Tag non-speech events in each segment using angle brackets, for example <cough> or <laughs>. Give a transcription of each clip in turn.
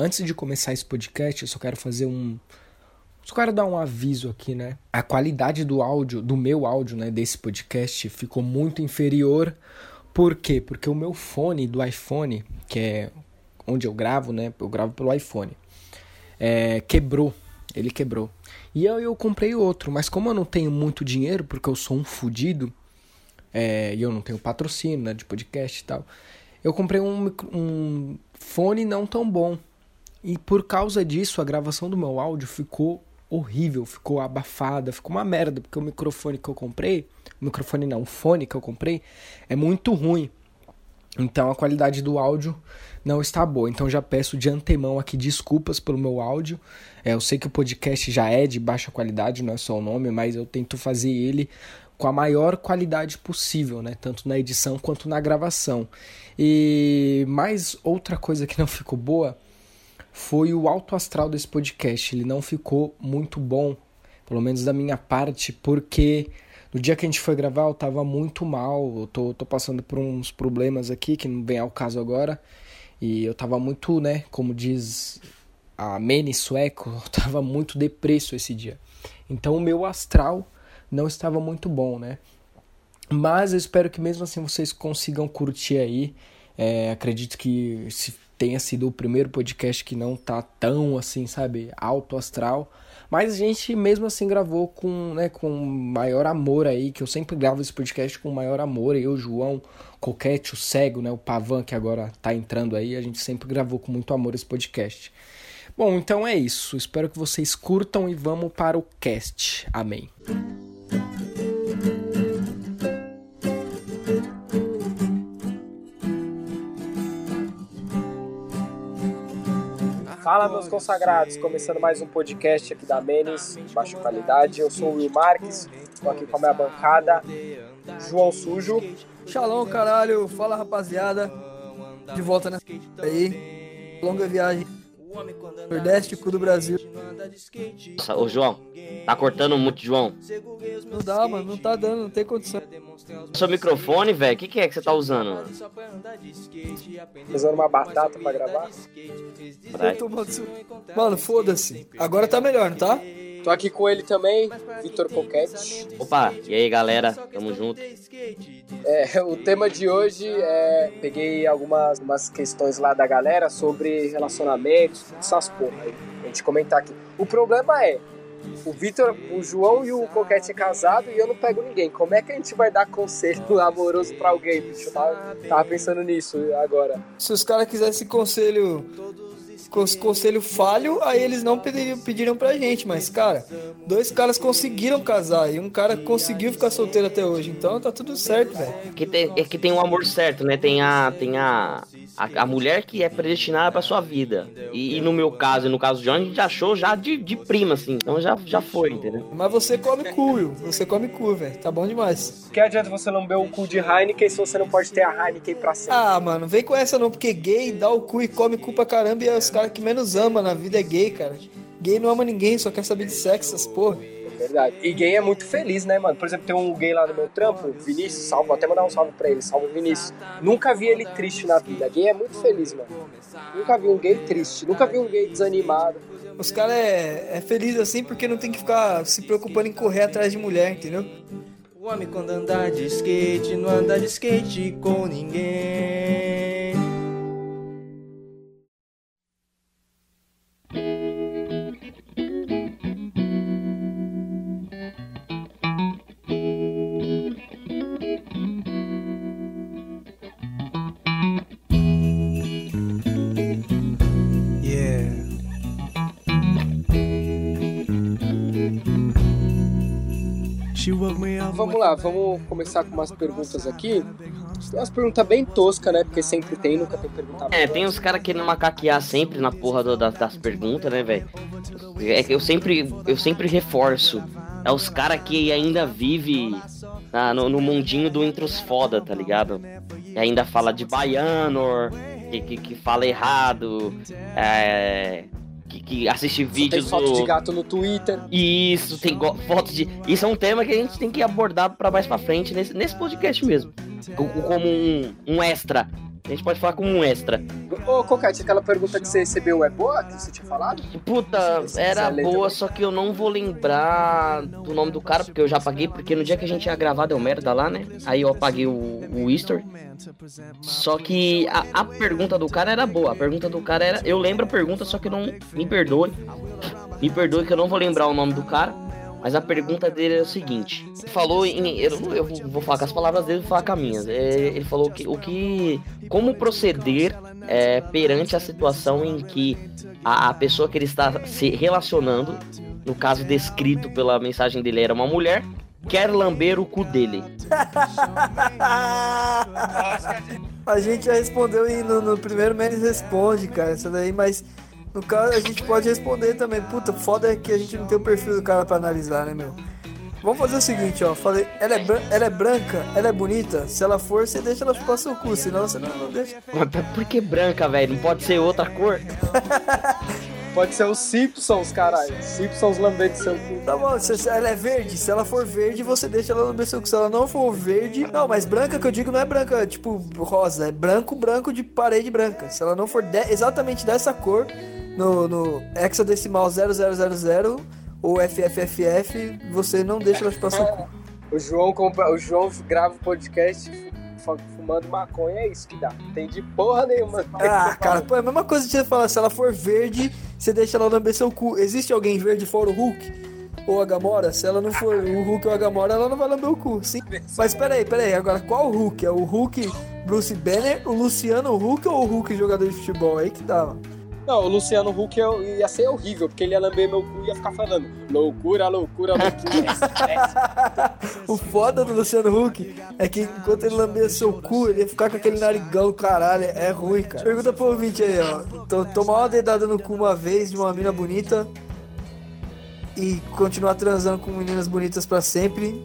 Antes de começar esse podcast, eu só quero fazer um. Só quero dar um aviso aqui, né? A qualidade do áudio, do meu áudio, né, desse podcast, ficou muito inferior. Por quê? Porque o meu fone do iPhone, que é onde eu gravo, né? Eu gravo pelo iPhone. É, quebrou. Ele quebrou. E eu, eu comprei outro, mas como eu não tenho muito dinheiro, porque eu sou um fudido, é, e eu não tenho patrocínio né, de podcast e tal, eu comprei um, um fone não tão bom. E por causa disso, a gravação do meu áudio ficou horrível, ficou abafada, ficou uma merda, porque o microfone que eu comprei, o microfone não, o fone que eu comprei é muito ruim. Então a qualidade do áudio não está boa. Então já peço de antemão aqui desculpas pelo meu áudio. É, eu sei que o podcast já é de baixa qualidade, não é só o nome, mas eu tento fazer ele com a maior qualidade possível, né? Tanto na edição quanto na gravação. E mais outra coisa que não ficou boa foi o alto astral desse podcast. Ele não ficou muito bom, pelo menos da minha parte, porque no dia que a gente foi gravar eu tava muito mal. Eu tô, tô passando por uns problemas aqui que não vem ao caso agora. E eu tava muito, né, como diz a Mene sueco, <laughs> eu tava muito depresso esse dia. Então o meu astral não estava muito bom, né? Mas eu espero que mesmo assim vocês consigam curtir aí. É, acredito que se tenha sido o primeiro podcast que não tá tão assim, sabe, alto astral. Mas a gente mesmo assim gravou com, né, com maior amor aí, que eu sempre gravo esse podcast com maior amor. Eu, João, Coquete, o Cego, né, o Pavan, que agora tá entrando aí, a gente sempre gravou com muito amor esse podcast. Bom, então é isso. Espero que vocês curtam e vamos para o cast. Amém. Fala, meus consagrados, começando mais um podcast aqui da Menes, baixa qualidade. Eu sou o Will Marques, estou aqui com a minha bancada, João Sujo. Shalom, caralho, fala rapaziada, de volta nessa aí, longa viagem Nordeste do Brasil. Nossa, ô João, tá cortando muito, João. Não dá, mano, não tá dando, não tem condição. Seu microfone, velho, o que, que é que você tá usando? Usando uma batata pra gravar? Mano, foda-se. Agora tá melhor, não tá? Tô aqui com ele também, Vitor Coquete. Opa, e aí galera, tamo junto. É, o tema de hoje é. Peguei algumas, algumas questões lá da galera sobre relacionamentos, essas porra aí. A gente comentar aqui. O problema é. O Vitor, o João e o Coquete é casado e eu não pego ninguém. Como é que a gente vai dar conselho <laughs> amoroso pra alguém, bicho? Eu tava, tava pensando nisso agora. Se os caras quisessem conselho conselho falho, aí eles não pediriam, pediram pra gente. Mas, cara, dois caras conseguiram casar e um cara conseguiu ficar solteiro até hoje. Então tá tudo certo, velho. É que tem um amor certo, né? Tem a. Tem a a, a mulher que é predestinada pra sua vida. E, e, no meu caso, e no caso de John, a gente achou já de, de prima, assim. Então já, já foi, entendeu? Mas você come cu, Will. Você come cu, velho. Tá bom demais. Que adianta você não beber o cu de Heineken se você não pode ter a Heineken pra sempre? Ah, mano, vem com essa não, porque gay dá o cu e come cu pra caramba e é os caras que menos ama na vida é gay, cara. Gay não ama ninguém, só quer saber de sexo, essas porra. Verdade. E gay é muito feliz, né, mano? Por exemplo, tem um gay lá no meu trampo, Vinícius, salve, vou até mandar um salve pra ele, salve Vinícius. Nunca vi ele triste na vida. Gay é muito feliz, mano. Nunca vi um gay triste, nunca vi um gay desanimado. Os caras é, é feliz assim porque não tem que ficar se preocupando em correr atrás de mulher, entendeu? O homem quando anda de skate, não anda de skate com ninguém. Lá, vamos começar com umas perguntas aqui. Tem umas perguntas bem toscas, né? Porque sempre tem, nunca tem pergunta. É, tem os caras querendo macaquear sempre na porra do, das, das perguntas, né, velho? É que eu sempre, eu sempre reforço. É os caras que ainda vive ah, no, no, mundinho do intros foda, tá ligado? E ainda fala de baiano, que, que, que fala errado, é, que, que assiste vídeos. Tem foto do... de gato no Twitter. Isso, tem foto de. Isso é um tema que a gente tem que abordar para mais para frente nesse, nesse podcast mesmo. Como um, um extra A gente pode falar como um extra. Ô, Cocate, aquela pergunta que você recebeu é boa? Que você tinha falado? Puta, era boa, também. só que eu não vou lembrar do nome do cara, porque eu já apaguei, porque no dia que a gente ia gravar deu merda lá, né? Aí eu apaguei o, o history. Só que a, a pergunta do cara era boa. A pergunta do cara era. Eu lembro a pergunta, só que não. Me perdoe. Me perdoe que eu não vou lembrar o nome do cara. Mas a pergunta dele é o seguinte: falou em. Eu, eu vou- falar com as palavras dele vou falar com as minhas. É, ele falou que o que. Como proceder é, perante a situação em que a, a pessoa que ele está se relacionando, no caso descrito pela mensagem dele, era uma mulher, quer lamber o cu dele. <laughs> a gente já respondeu no, no primeiro Menes Responde, cara, isso daí, mas no caso a gente pode responder também. Puta, foda é que a gente não tem o perfil do cara pra analisar, né, meu? Vamos fazer o seguinte, ó. Falei, ela é, ela é branca, ela é bonita. Se ela for, você deixa ela chupar seu cu, senão você não, não deixa. Mas por que branca, velho? Não pode ser outra cor? <laughs> Pode ser os Simpsons, caralho. Simpsons lambendo seu cu. Tá bom, se, ela é verde, se ela for verde, você deixa ela no seu cu. Se ela não for verde. Não, mas branca que eu digo não é branca, tipo, rosa. É branco, branco de parede branca. Se ela não for de- exatamente dessa cor, no, no hexadecimal 0000 ou FFFF, você não deixa ela chupar seu cu. O João, compra... o João grava o podcast fu- fumando maconha, é isso que dá. Não tem de porra nenhuma. Ah, cara, pô, é a mesma coisa que você falar, se ela for verde, você deixa ela lamber seu cu. Existe alguém verde fora o Hulk? Ou a Gamora? Se ela não for o Hulk ou a Gamora, ela não vai lamber o cu, sim. Mas peraí, peraí, agora qual Hulk? É o Hulk Bruce Banner, o Luciano Hulk ou o Hulk jogador de futebol? Aí que dá, mano. Não, o Luciano Huck eu- ia ser horrível, porque ele ia lamber meu cu e ia ficar falando loucura, loucura, loucura. <laughs> O foda do Luciano Huck é que enquanto ele lambia seu cu, ele ia ficar com aquele narigão, caralho, é ruim, cara. Pergunta pro ouvinte aí, ó. Tomar uma dedada no cu uma vez de uma mina bonita e continuar transando com meninas bonitas pra sempre,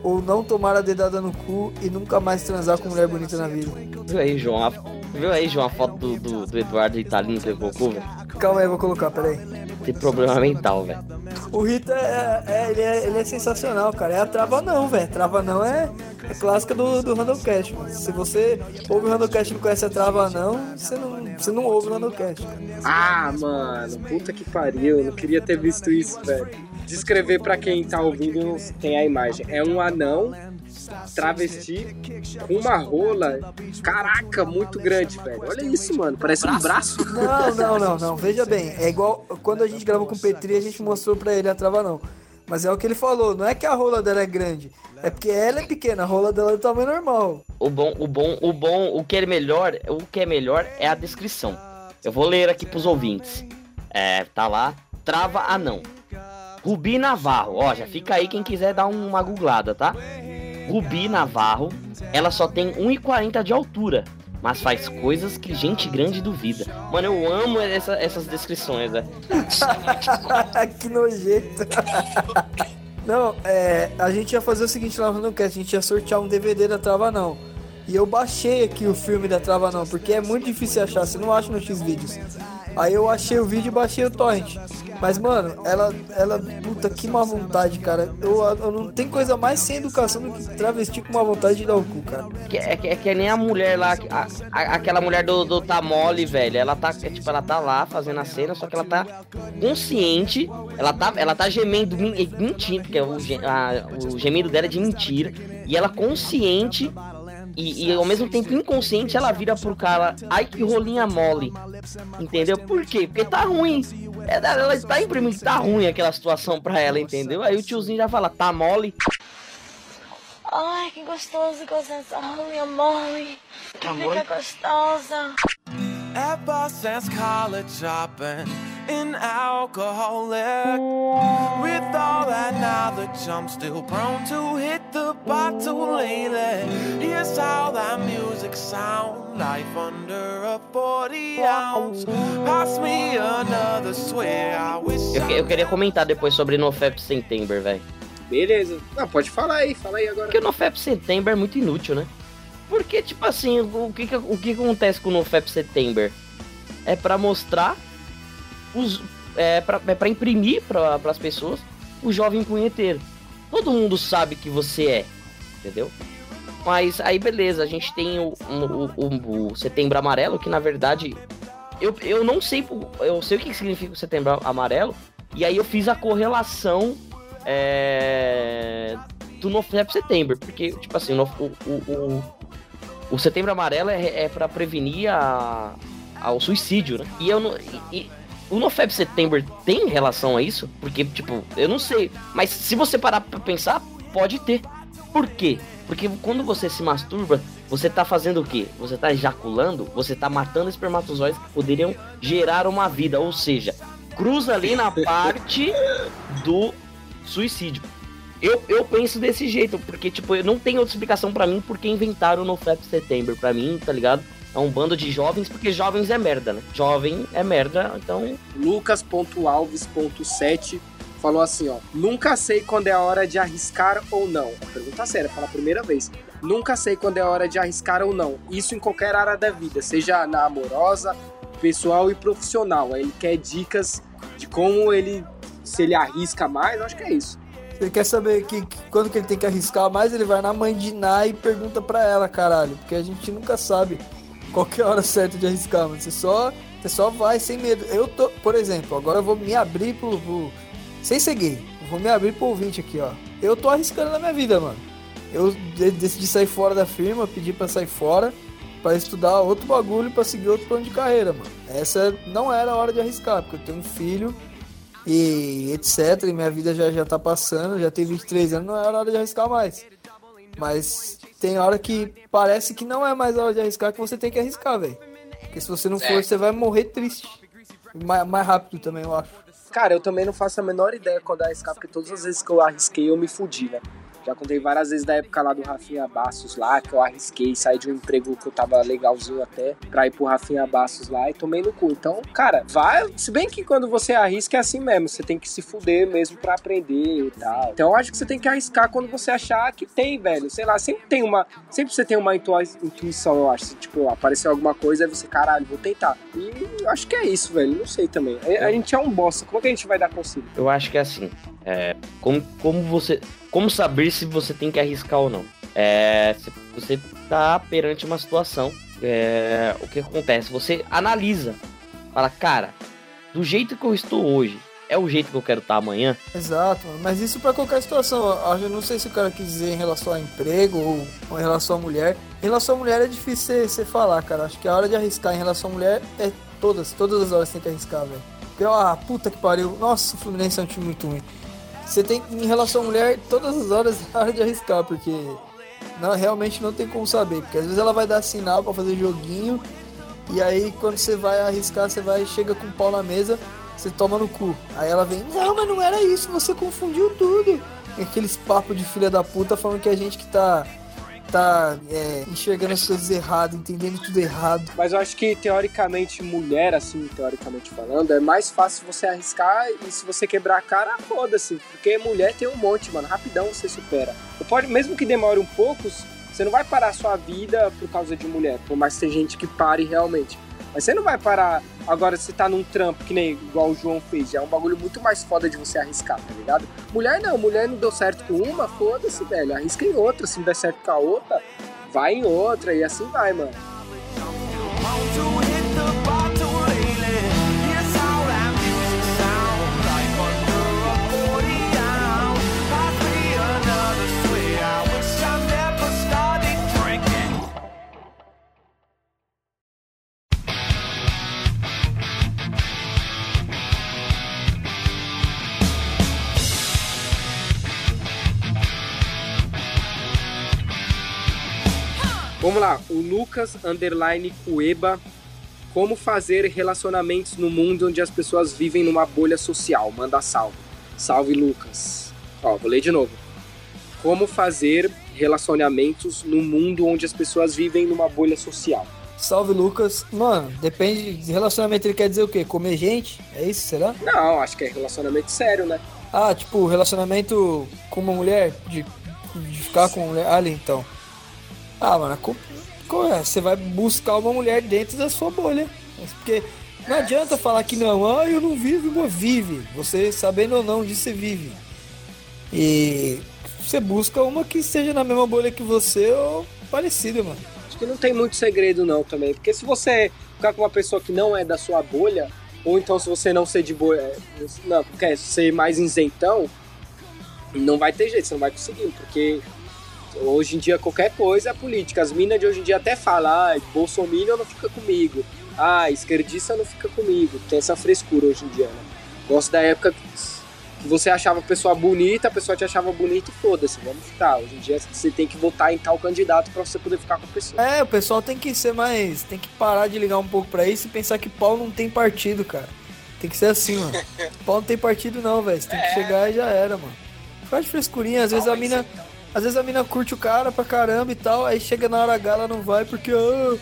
ou não tomar a dedada no cu e nunca mais transar com mulher bonita na vida. Viu aí, João? A- Viu aí, João, a foto do, do, do Eduardo Italino que ele colocou, velho? Calma aí, eu vou colocar, peraí. Tem problema mental, velho. O Rita é, é- ele, é, ele é sensacional, cara. É a trava não, velho. Trava não é, é clássica do, do Randomcast. mano. Se você ouve o Randomcast e não conhece a trava não, você não, você não ouve o Randomcast. cara. ah, mano, puta que pariu. Eu não queria ter visto isso, velho. Descrever pra quem tá ouvindo tem a imagem. É um anão travesti com uma rola. Caraca, muito grande, velho. Olha isso, mano. Parece um braço. Não, não, não, não. Veja bem, é igual quando a gente gravou com o Petri, a gente mostrou pra ele a trava não. Mas é o que ele falou, não é que a rola dela é grande, é porque ela é pequena, a rola dela é do tamanho normal. O bom, o bom, o bom, o que é melhor, o que é melhor é a descrição. Eu vou ler aqui pros ouvintes. É, tá lá, trava anão. Rubi Navarro, ó, já fica aí quem quiser dar uma googlada, tá? Rubi Navarro, ela só tem 1,40 de altura, mas faz coisas que gente grande duvida. Mano, eu amo essa- essas descrições, né? <laughs> que nojento. <laughs> Não, é, a gente ia fazer o seguinte lá no Randomcast, a gente ia sortear um DVD da Trava Não. E eu baixei aqui o filme da Trava Não, porque é muito difícil achar, você não acha no X-Vídeos. Aí eu achei o vídeo e baixei o torrent. Mas, mano, ela, ela, puta, que má vontade, cara. Eu, eu não tem coisa mais sem educação do que travesti com má vontade de dar o cu, cara. É, que- é que nem a mulher lá, a- a- aquela mulher do, do Tamole, velho. Ela tá, é, tipo, ela tá lá fazendo a cena, só que ela tá consciente. Ela tá, ela tá gemendo, men- mentindo, porque o, a- o gemido dela é de mentira. E ela consciente e, e ao mesmo tempo inconsciente, ela vira pro cara, ai que rolinha mole. Entendeu? Por quê? Porque tá ruim. É, ela tá imprimindo que tá ruim aquela situação pra ela, entendeu? Aí o tiozinho já fala, tá mole. Ai, que gostoso gostar dessa rolinha mole. Fica gostosa. Ever since college, been an alcoholic. With all that knowledge, I'm still prone to hit the bottle lately. Here's how that music sound. Life under a 40 ounce. Pass me another swear. I wish Eu, que- eu queria comentar depois sobre NoFap September, velho. Beleza. Não, pode falar aí, fala aí agora. Porque o NoFap September é muito inútil, né? Porque, tipo assim, o que, o que acontece com o NoFap September? É pra mostrar os. É pra, é pra imprimir pra, pras pessoas o jovem punheteiro. Todo mundo sabe que você é, entendeu? Mas aí beleza, a gente tem o, o, o, o Setembro Amarelo, que na verdade eu, eu não sei, eu sei o que significa o Setembro Amarelo, e aí eu fiz a correlação é, do Novembro Setembro, porque, tipo assim, o, o, o, o Setembro Amarelo é, é para prevenir a, ao suicídio, né? E eu não. E, e, o NoFap Setembro tem relação a isso? Porque, tipo, eu não sei. Mas se você parar pra pensar, pode ter. Por quê? Porque quando você se masturba, você tá fazendo o quê? Você tá ejaculando, você tá matando espermatozoides que poderiam gerar uma vida. Ou seja, cruza ali na <laughs> parte do suicídio. Eu, eu penso desse jeito, porque, tipo, não tem outra explicação para mim porque inventaram no FAP Setembro. Pra mim, tá ligado? É um bando de jovens, porque jovens é merda, né? Jovem é merda, então. Lucas.alves.7 falou assim, ó. Nunca sei quando é a hora de arriscar ou não. Pergunta séria, fala a primeira vez. Nunca sei quando é a hora de arriscar ou não. Isso em qualquer área da vida, seja na amorosa, pessoal e profissional. Ele quer dicas de como ele. Se ele arrisca mais, acho que é isso. Ele quer saber que, que, quando que ele tem que arriscar mais, ele vai na mãe de Ná e pergunta pra ela, caralho. Porque a gente nunca sabe qual que a hora certa de arriscar, mano. Você só, você só vai sem medo. Eu tô, por exemplo, agora eu vou me abrir pro. pro sem ser gay. Vou me abrir pro ouvinte aqui, ó. Eu tô arriscando na minha vida, mano. Eu decidi sair fora da firma, pedi para sair fora para estudar outro bagulho, para seguir outro plano de carreira, mano. Essa não era a hora de arriscar, porque eu tenho um filho e etc. E minha vida já, já tá passando, já tem 23 anos, não é hora de arriscar mais. Mas tem hora que parece que não é mais hora de arriscar, que você tem que arriscar, velho. Porque se você não for, você vai morrer triste. Mais, mais rápido também, eu acho. Cara, eu também não faço a menor ideia quando arriscar, porque todas as vezes que eu arrisquei eu me fudi, né? Já contei várias vezes da época lá do Rafinha Bastos lá, que eu arrisquei sair de um emprego que eu tava legalzinho até, pra ir pro Rafinha Bastos lá e tomei no cu. Então, cara, vai. Se bem que quando você arrisca é assim mesmo, você tem que se fuder mesmo pra aprender e tal. Então, eu acho que você tem que arriscar quando você achar que tem, velho. Sei lá, sempre tem uma. Sempre você tem uma intuição, eu acho. Tipo, apareceu alguma coisa, aí você, caralho, vou tentar. E acho que é isso, velho. Não sei também. A, a gente é um bosta. Como é que a gente vai dar conselho? Eu acho que é assim. É, como, como você. Como saber se você tem que arriscar ou não? É, você tá perante uma situação. É, o que acontece? Você analisa. Fala, cara, do jeito que eu estou hoje, é o jeito que eu quero estar amanhã? Exato, mas isso para qualquer situação. Eu não sei se o cara quis dizer em relação a emprego ou, em relação à mulher. Em relação à mulher é difícil você falar, cara. Acho que a hora de arriscar em relação à mulher é todas, todas as horas tem que arriscar, velho. Ah, puta que pariu. Nossa, o Fluminense é um time muito ruim. Você tem, em relação à mulher, todas as horas é hora de arriscar, porque não, realmente não tem como saber. Porque às vezes ela vai dar sinal para fazer joguinho, e aí quando você vai arriscar, você vai, chega com o pau na mesa, você toma no cu. Aí ela vem, não, mas não era isso, você confundiu tudo. E aqueles papos de filha da puta falando que a gente que tá tá é, enxergando as coisas errado, entendendo tudo errado. Mas eu acho que, teoricamente, mulher, assim, teoricamente falando, é mais fácil você arriscar e se você quebrar a cara, foda-se. Porque mulher tem um monte, mano. Rapidão você supera. Pode, mesmo que demore um pouco, você não vai parar a sua vida por causa de mulher. Por mais que tem gente que pare realmente. Mas você não vai parar agora se tá num trampo, que nem igual o João fez. É um bagulho muito mais foda de você arriscar, tá ligado? Mulher não, mulher não deu certo com uma, foda-se, velho. Arrisca em outra. Se não der certo com a outra, vai em outra e assim vai, mano. Vamos lá, o Lucas Underline Cueba. Como fazer relacionamentos no mundo onde as pessoas vivem numa bolha social? Manda salve. Salve, Lucas. Ó, vou ler de novo. Como fazer relacionamentos no mundo onde as pessoas vivem numa bolha social? Salve, Lucas. Mano, depende de relacionamento. Ele quer dizer o quê? Comer gente? É isso, será? Não, acho que é relacionamento sério, né? Ah, tipo, relacionamento com uma mulher? De, de ficar com uma mulher? Ali, então. Ah, mano, é? você vai buscar uma mulher dentro da sua bolha. Porque não adianta falar que não, ah, eu não vivo, mas vive. Você sabendo ou não disso, você vive. E você busca uma que esteja na mesma bolha que você ou parecida, mano. Acho que não tem muito segredo não também. Porque se você ficar com uma pessoa que não é da sua bolha, ou então se você não ser de bolha, não, quer ser mais isentão, não vai ter jeito, você não vai conseguir, porque hoje em dia qualquer coisa é política. As minas de hoje em dia até falam, ah, Bolsonaro não fica comigo. Ah, esquerdista não fica comigo. Tem essa frescura hoje em dia, né? Gosto da época que você achava a pessoa bonita, a pessoa te achava bonita e foda-se, vamos ficar. Hoje em dia você tem que votar em tal candidato para você poder ficar com a pessoa. É, o pessoal tem que ser mais. Tem que parar de ligar um pouco para isso e pensar que pau não tem partido, cara. Tem que ser assim, mano. <laughs> pau não tem partido, não, velho. Você tem que é. chegar e já era, mano. Faz frescurinha, às vezes a mina. Às vezes a mina curte o cara pra caramba e tal, aí chega na hora H ela não vai porque. Ah,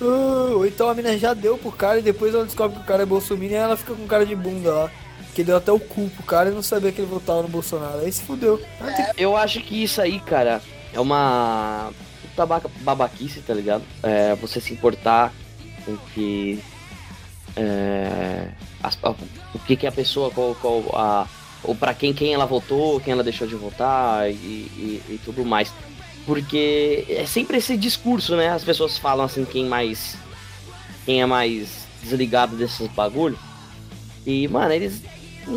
ah, ou então a mina já deu pro cara e depois ela descobre que o cara é Bolsonaro e ela fica com cara de bunda lá. Que deu até o cu pro cara e não sabia que ele votava no Bolsonaro. Aí se fudeu. É, eu acho que isso aí, cara, é uma puta babaquice, tá ligado? É, você se importar com que. É, as, o que, que a pessoa, qual, qual a, ou para quem, quem ela votou, quem ela deixou de votar e, e, e, tudo mais. Porque é sempre esse discurso, né? As pessoas falam assim, quem mais. Quem é mais desligado desses bagulho. E, mano, eles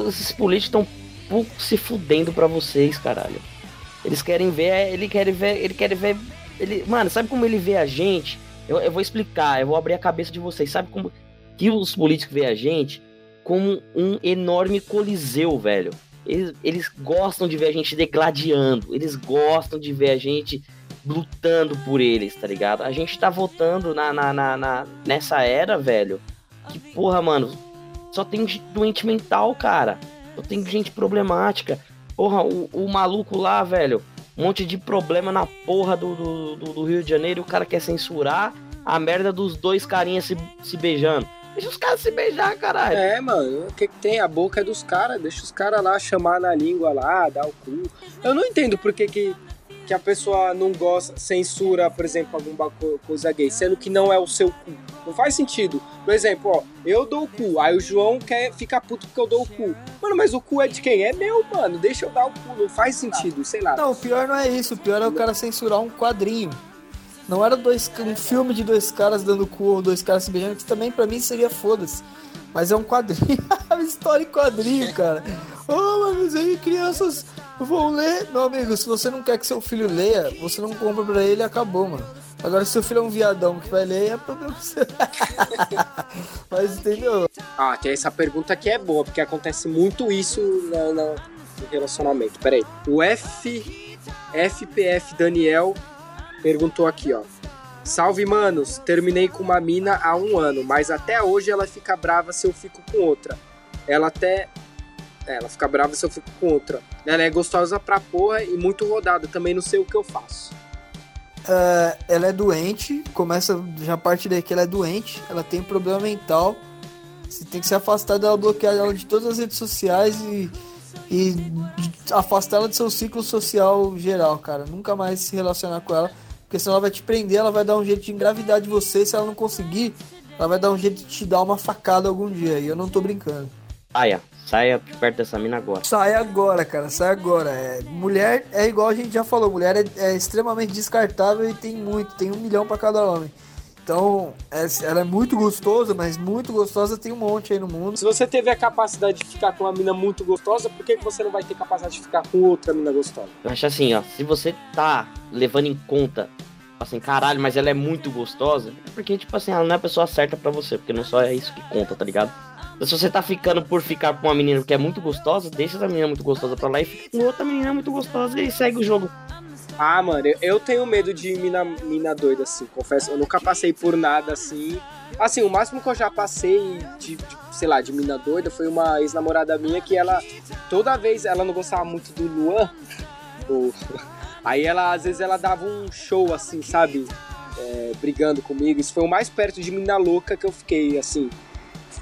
esses políticos estão pouco se fudendo pra vocês, caralho. Eles querem ver, ele quer ver, ele quer ver, ele, mano, sabe como ele vê a gente? Eu, eu vou explicar, eu vou abrir a cabeça de vocês. Sabe como que os políticos veem a gente? Como um enorme coliseu, velho. Eles, eles gostam de ver a gente degladiando, eles gostam de ver a gente lutando por eles, tá ligado? A gente tá votando na, na, na, na nessa era, velho. Que porra, mano, só tem doente mental, cara. Só tem gente problemática. Porra, o, o maluco lá, velho. Um monte de problema na porra do, do, do, do Rio de Janeiro. O cara quer censurar a merda dos dois carinhas se, se beijando. Deixa os caras se beijar, caralho. É, mano, o que, que tem? A boca é dos caras. Deixa os caras lá chamar na língua lá, dar o cu. Eu não entendo por que, que que a pessoa não gosta, censura, por exemplo, alguma coisa gay, sendo que não é o seu cu. Não faz sentido. Por exemplo, ó, eu dou o cu, aí o João quer ficar puto porque eu dou o cu. Mano, mas o cu é de quem? É meu, mano. Deixa eu dar o cu. Não faz sentido, sei lá. Não, o pior não é isso. O pior é o cara censurar um quadrinho. Não era dois, um filme de dois caras dando cu ou dois caras se beijando, que também para mim seria foda-se. Mas é um quadrinho, <laughs> história em quadrinho, cara. Oh, mas aí crianças vão ler. Meu amigo, se você não quer que seu filho leia, você não compra pra ele e acabou, mano. Agora, se seu filho é um viadão que vai ler, é problema seu. <laughs> mas entendeu? Ah, tem essa pergunta que é boa, porque acontece muito isso no, no relacionamento. Peraí. O F, FPF Daniel perguntou aqui, ó. Salve, manos. Terminei com uma mina há um ano, mas até hoje ela fica brava se eu fico com outra. Ela até. É, ela fica brava se eu fico com outra. Ela é gostosa pra porra e muito rodada. Também não sei o que eu faço. Uh, ela é doente, começa já a partir daí que ela é doente, ela tem problema mental. Você tem que se afastar dela, bloquear ela de todas as redes sociais e, e afastar ela do seu ciclo social geral, cara. Nunca mais se relacionar com ela porque senão ela vai te prender, ela vai dar um jeito de engravidar de você. Se ela não conseguir, ela vai dar um jeito de te dar uma facada algum dia. E eu não tô brincando. Saia, saia perto dessa mina agora. Sai agora, cara, sai agora. É, mulher é igual a gente já falou, mulher é, é extremamente descartável e tem muito, tem um milhão para cada homem. Então, é, ela é muito gostosa, mas muito gostosa tem um monte aí no mundo. Se você teve a capacidade de ficar com uma mina muito gostosa, por que, que você não vai ter capacidade de ficar com outra mina gostosa? Eu acho assim, ó, se você tá levando em conta, assim, caralho, mas ela é muito gostosa, é porque, tipo assim, ela não é a pessoa certa para você, porque não só é isso que conta, tá ligado? Se você tá ficando por ficar com uma menina que é muito gostosa, deixa essa menina muito gostosa pra lá e fica com outra menina muito gostosa e segue o jogo. Ah, mano, eu tenho medo de mina, mina doida, assim, confesso. Eu nunca passei por nada assim. Assim, o máximo que eu já passei de, de sei lá, de mina doida foi uma ex-namorada minha que ela, toda vez, ela não gostava muito do Luan. <laughs> Ou, aí ela, às vezes, ela dava um show, assim, sabe? É, brigando comigo. Isso foi o mais perto de mina louca que eu fiquei, assim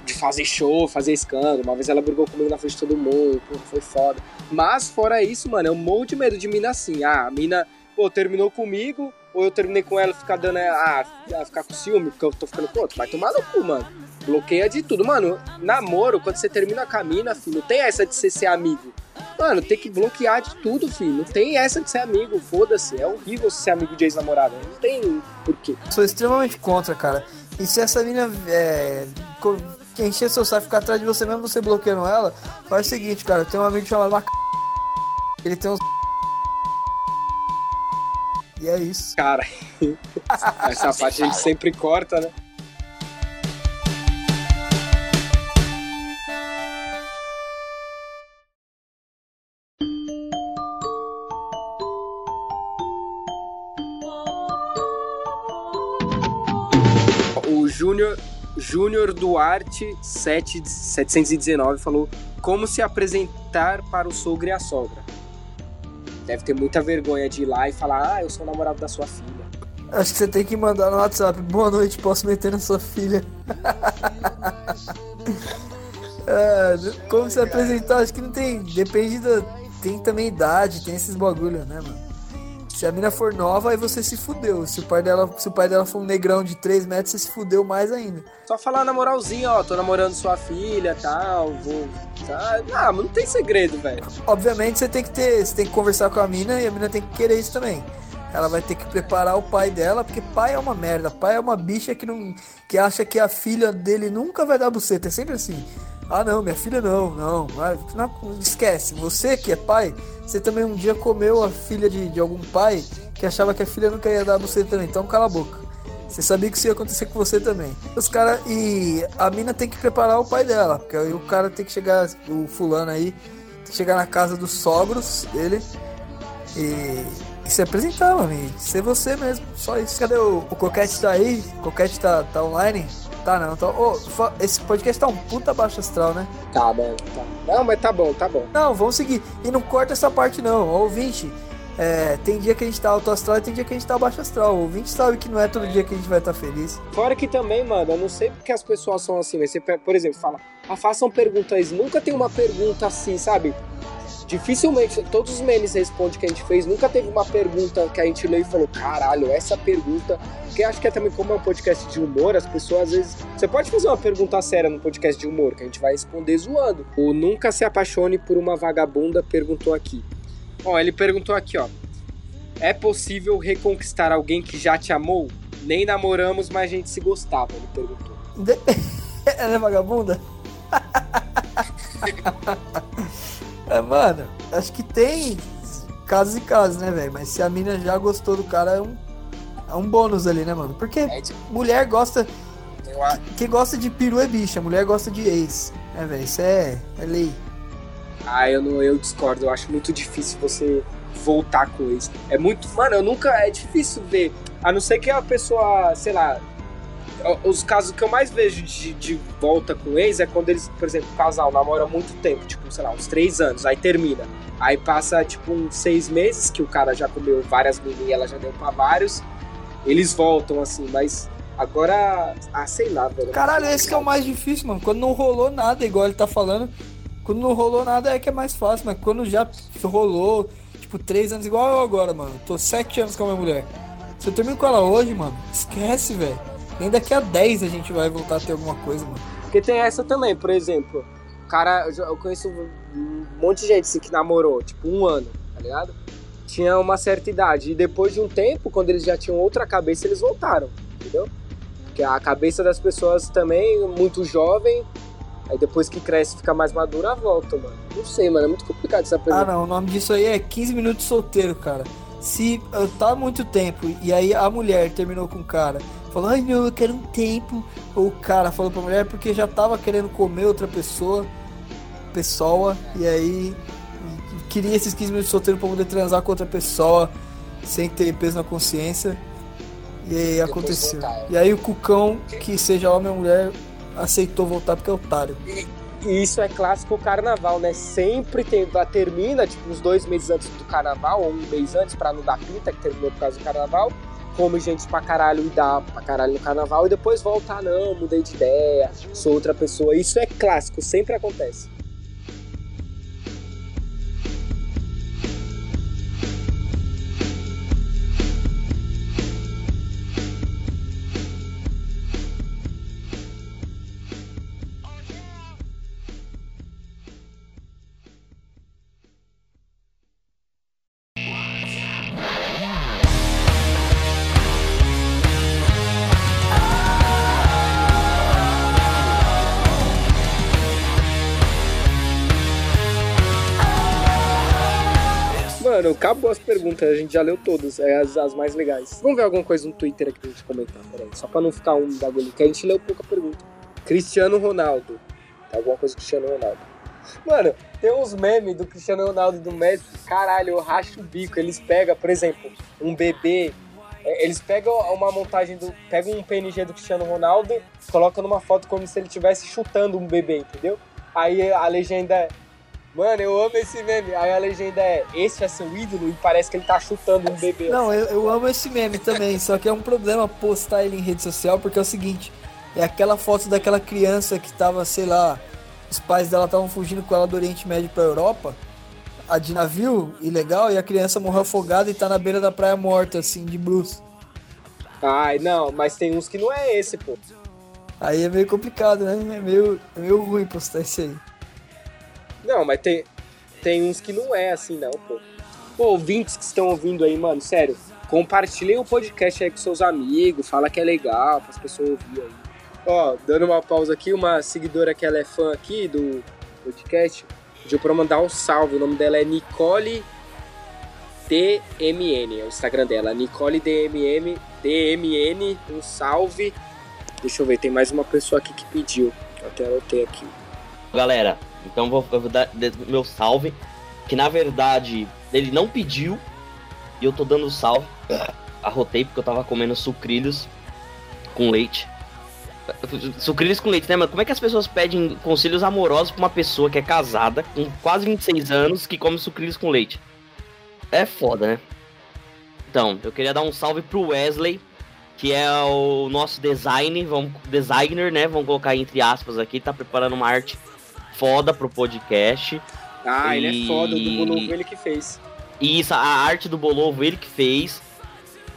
de fazer show, fazer escândalo. Uma vez ela brigou comigo na frente de todo mundo, pô, foi foda. Mas fora isso, mano, eu morro de medo de mina assim. Ah, a mina, pô, terminou comigo, ou eu terminei com ela ficar dando, ah, ficar com ciúme, porque eu tô ficando outro. Vai tomar no cu, mano. Bloqueia de tudo. Mano, namoro, quando você termina com a mina, filho, não tem essa de você ser amigo. Mano, tem que bloquear de tudo, filho. Não tem essa de ser amigo, foda-se. É horrível ser amigo de ex-namorada. Não tem porquê. Sou extremamente contra, cara. E se essa mina é, co- encher seu saco ficar atrás de você mesmo, você bloqueando ela, faz o seguinte, cara. Tem um amigo chamado Mac... Ele tem uns. E é isso. Cara, <laughs> essa parte a gente sempre corta, né? O Júnior Júnior Duarte 7, 719 falou como se apresentar para o sogro e a sogra. Deve ter muita vergonha de ir lá e falar, ah, eu sou o namorado da sua filha. Acho que você tem que mandar no WhatsApp. Boa noite, posso meter na sua filha. <laughs> É, como se apresentar? Acho que não tem. Depende da. Tem também idade, tem esses bagulho, né, mano? Se a mina for nova, aí você se fudeu. Se o pai dela, se o pai dela for um negrão de 3 metros, você se fudeu mais ainda. Só falar na moralzinha, ó, tô namorando sua filha tal, vou. Tá? Ah, mas não tem segredo, velho. Obviamente você tem que ter. Você tem que conversar com a mina e a mina tem que querer isso também. Ela vai ter que preparar o pai dela, porque pai é uma merda. Pai é uma bicha que não. que acha que a filha dele nunca vai dar buceta. É sempre assim. Ah não, minha filha não, não. Não esquece. Você que é pai, você também um dia comeu a filha de, de algum pai que achava que a filha nunca ia dar buceta também. Então cala a boca. Você sabia que isso ia acontecer com você também. Os cara e a mina tem que preparar o pai dela, porque aí o cara tem que chegar, o fulano aí, tem que chegar na casa dos sogros dele e, e se apresentar, mano, e ser você mesmo, só isso. Cadê o, o Coquete tá aí? O Coquete tá, tá online? Tá não, tá. Ô, esse podcast tá um puta baixo astral, né? Tá, mano, tá. Não, mas tá bom, tá bom. Não, vamos seguir. E não corta essa parte não, Ô, ouvinte. É, tem dia que a gente tá alto astral e tem dia que a gente tá baixo astral. O ouvinte sabe que não é todo dia que a gente vai estar feliz. Fora que também, mano, eu não sei porque as pessoas são assim, mas você, por exemplo, fala, ah, façam perguntas, nunca tem uma pergunta assim, sabe? Dificilmente, todos os memes responde que a gente fez, nunca teve uma pergunta que a gente leu e falou, caralho, essa pergunta. Porque acho que é também como é um podcast de humor, as pessoas às vezes. Você pode fazer uma pergunta séria no podcast de humor, que a gente vai responder zoando. O Nunca Se Apaixone por uma Vagabunda perguntou aqui. Ó, ele perguntou aqui, ó. É possível reconquistar alguém que já te amou? Nem namoramos, mas a gente se gostava, ele perguntou. De- <laughs> Ela é vagabunda? <laughs> é, mano, acho que tem casos e casos, né, velho? Mas se a mina já gostou do cara, é um, é um bônus ali, né, mano? Porque É, tipo, mulher gosta. Quem gosta de peru é bicha, mulher gosta de ex. É, velho, isso é, é lei. Ah, eu não, eu discordo. Eu acho muito difícil você voltar com isso. É muito, mano, eu nunca é difícil ver, a não ser que a pessoa, sei lá, os casos que eu mais vejo de, de volta com ex é quando eles, por exemplo, o casal namora muito tempo, tipo, sei lá, uns três anos, aí termina. Aí passa, tipo, uns seis meses que o cara já comeu várias meninas e ela já deu pra vários. Eles voltam, assim, mas agora, ah, sei lá, velho. Caralho, esse que é o mais difícil, mano. Quando não rolou nada, igual ele tá falando. Quando não rolou nada é que é mais fácil, mas quando já rolou, tipo, três anos, igual eu agora, mano. Tô sete anos com a minha mulher. Se eu termino com ela hoje, mano, esquece, velho. Nem daqui a 10 a gente vai voltar a ter alguma coisa, mano. Porque tem essa também, por exemplo, o cara, eu conheço um monte de gente assim, que namorou, tipo, um ano, tá ligado? Tinha uma certa idade. E depois de um tempo, quando eles já tinham outra cabeça, eles voltaram, entendeu? Porque a cabeça das pessoas também, muito jovem, aí depois que cresce fica mais madura, volta, mano. Não sei, mano, é muito complicado essa Ah, pergunta. não, o nome disso aí é 15 minutos solteiro, cara. Se tá muito tempo e aí a mulher terminou com o cara, falou, ai não, eu quero um tempo. Ou o cara falou pra mulher porque já tava querendo comer outra pessoa, pessoa, e aí queria esses 15 minutos solteiro pra poder transar com outra pessoa sem ter peso na consciência. E aí aconteceu. é. E aí o Cucão, que seja homem ou mulher, aceitou voltar porque é otário. E isso é clássico carnaval, né? Sempre tem, vai- termina, tipo, uns dois meses antes do carnaval, ou um mês antes, pra não dar pinta, que terminou por causa do carnaval. Come gente pra caralho e dá pra caralho no carnaval, e depois volta, ah, não, mudei de ideia, sou outra pessoa. Isso é clássico, sempre acontece. Mano, acabou as perguntas, a gente já leu todas, é as, as mais legais. Vamos ver alguma coisa no Twitter aqui pra gente comentar, peraí. Só pra não ficar um bagulho, que a gente leu pouca pergunta. Cristiano Ronaldo. Alguma coisa Cristiano Ronaldo. Mano, tem uns memes do Cristiano Ronaldo e do Messi, caralho, eu racho o bico. Eles pegam, por exemplo, um bebê. é, Eles pegam uma montagem do. Pegam um PNG do Cristiano Ronaldo, colocam numa foto como se ele estivesse chutando um bebê, entendeu? Aí a legenda é. Mano, eu amo esse meme. Aí a legenda é: Esse é seu ídolo? E parece que ele tá chutando um bebê. Não, eu, eu amo esse meme também, só que é um problema postar ele em rede social, porque é o seguinte, é aquela foto daquela criança que tava, sei lá, os pais dela estavam fugindo com ela do Oriente Médio pra Europa, a de navio, ilegal, e a criança morreu afogada e tá na beira da praia morta, assim, de bruços. Ai, não, mas tem uns que não é esse, pô. Aí é meio complicado, né? É meio, é meio ruim postar isso aí. Não, mas tem, tem uns que não é assim, não, pô. Pô, ouvintes que estão ouvindo aí, mano, sério, compartilhem o podcast aí com seus amigos, fala que é legal, para as pessoas ouvirem aí. Ó, dando uma pausa aqui, uma seguidora que ela é fã aqui do podcast, pediu pra mandar um salve. O nome dela é Nicole DMN, é o Instagram dela, Nicole DMM, DMN, um salve. Deixa eu ver, tem mais uma pessoa aqui que pediu. Eu até anotei aqui. Galera, então vou, vou dar meu salve. Que na verdade ele não pediu. E eu tô dando salve. <coughs> Arrotei porque eu tava comendo sucrilhos com leite. Sucrilhos com leite, né, mano? Como é que as pessoas pedem conselhos amorosos pra uma pessoa que é casada, com quase 26 anos, que come sucrilhos com leite? É foda, né? Então, eu queria dar um salve pro Wesley, que é o nosso design, vamos, designer, né? Vamos colocar entre aspas aqui, tá preparando uma arte foda pro podcast. Ah, ele E- é foda, o do Bonovo ele que fez. E isso, a arte do Bolovo, ele que fez.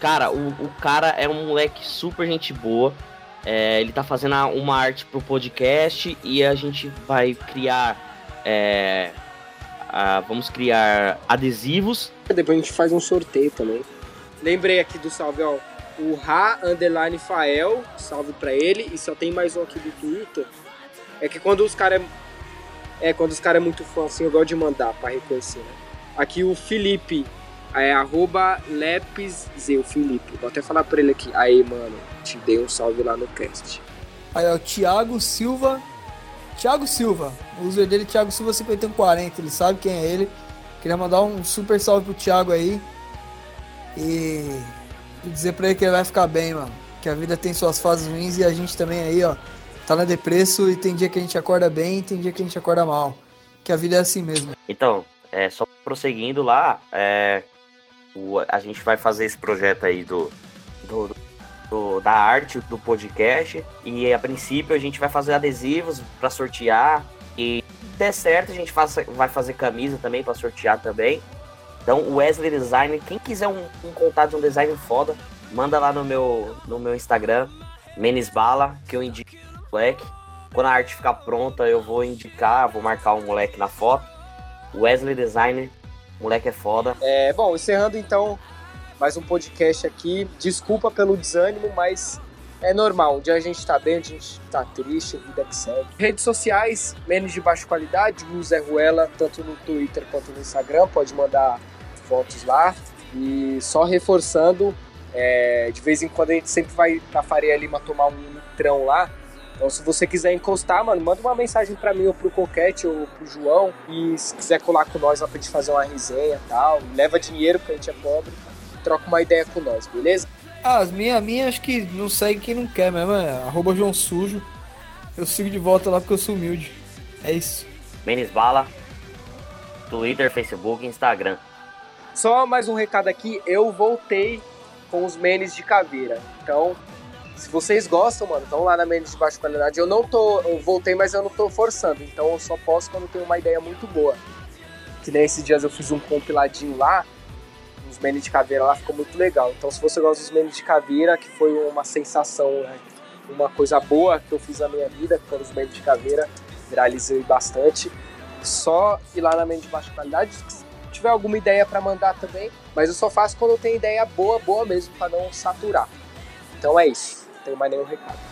Cara, o, o cara é um moleque super gente boa. É, ele tá fazendo uma arte pro podcast e a gente vai criar. é, a- vamos criar adesivos. Depois a gente faz um sorteio também. Lembrei aqui do salve, ó. O Ra Underline Fael, salve pra ele. E só tem mais um aqui do Twitter. É que quando os caras é... quando os caras é muito fã, assim, eu gosto de mandar pra reconhecer, né? Aqui o Felipe, é arroba Lepze, o Felipe. Vou até falar pra ele aqui. Aí, mano, te dei um salve lá no cast. Aí, ó, o Thiago Silva. Thiago Silva. O user dele é Thiago Silva 5140. Ele sabe quem é ele. Queria mandar um super salve pro Thiago aí. E dizer pra ele que ele vai ficar bem, mano. Que a vida tem suas fases ruins e a gente também aí, ó. Tá na depresso e tem dia que a gente acorda bem e tem dia que a gente acorda mal. Que a vida é assim mesmo. Então, é, só prosseguindo lá, é, o- a gente vai fazer esse projeto aí do, do- do- da arte do podcast e a princípio a gente vai fazer adesivos para sortear e se der certo a gente faça- vai fazer camisa também para sortear também. Então o Wesley Design, quem quiser um, um contato de um design foda, manda lá no meu, no meu Instagram, Menesbala, que eu indico moleque. Quando a arte ficar pronta, eu vou indicar, vou marcar um moleque na foto. Wesley Designer, moleque é foda. É, bom, encerrando então mais um podcast aqui. Desculpa pelo desânimo, mas é normal. Um dia a gente tá bem, a gente tá triste, vida que segue. Redes sociais, menos de baixa qualidade, o Zé Ruela, tanto no Twitter quanto no Instagram, pode mandar fotos lá. E só reforçando, é, de vez em quando a gente sempre vai pra Faria Lima tomar um litrão lá. Então, se você quiser encostar, mano, manda uma mensagem pra mim ou pro Coquete ou pro João. E se quiser colar com nós lá pra gente fazer uma resenha e tal, leva dinheiro porque a gente é pobre. Troca uma ideia com nós, beleza? Ah, as minhas, minha, acho que não segue quem não quer mesmo. É arroba João Sujo. Eu sigo de volta lá porque eu sou humilde. É isso. Menes Bala, Twitter, Facebook, Instagram. Só mais um recado aqui, eu voltei com os menes de caveira. Então, se vocês gostam, mano, estão lá na menes de baixa qualidade. Eu não tô, eu voltei, mas eu não tô forçando. Então eu só posso quando tenho uma ideia muito boa. Que nem esses dias eu fiz um compiladinho lá, uns menes de caveira lá, ficou muito legal. Então se você gosta dos menes de caveira, que foi uma sensação, né, uma coisa boa que eu fiz na minha vida, que foram os menes de caveira, viralizei bastante. Só ir lá na menes de baixa qualidade, se tiver alguma ideia para mandar também, mas eu só faço quando eu tenho ideia boa, boa mesmo, para não saturar. Então é isso, tenho mais nenhum recado.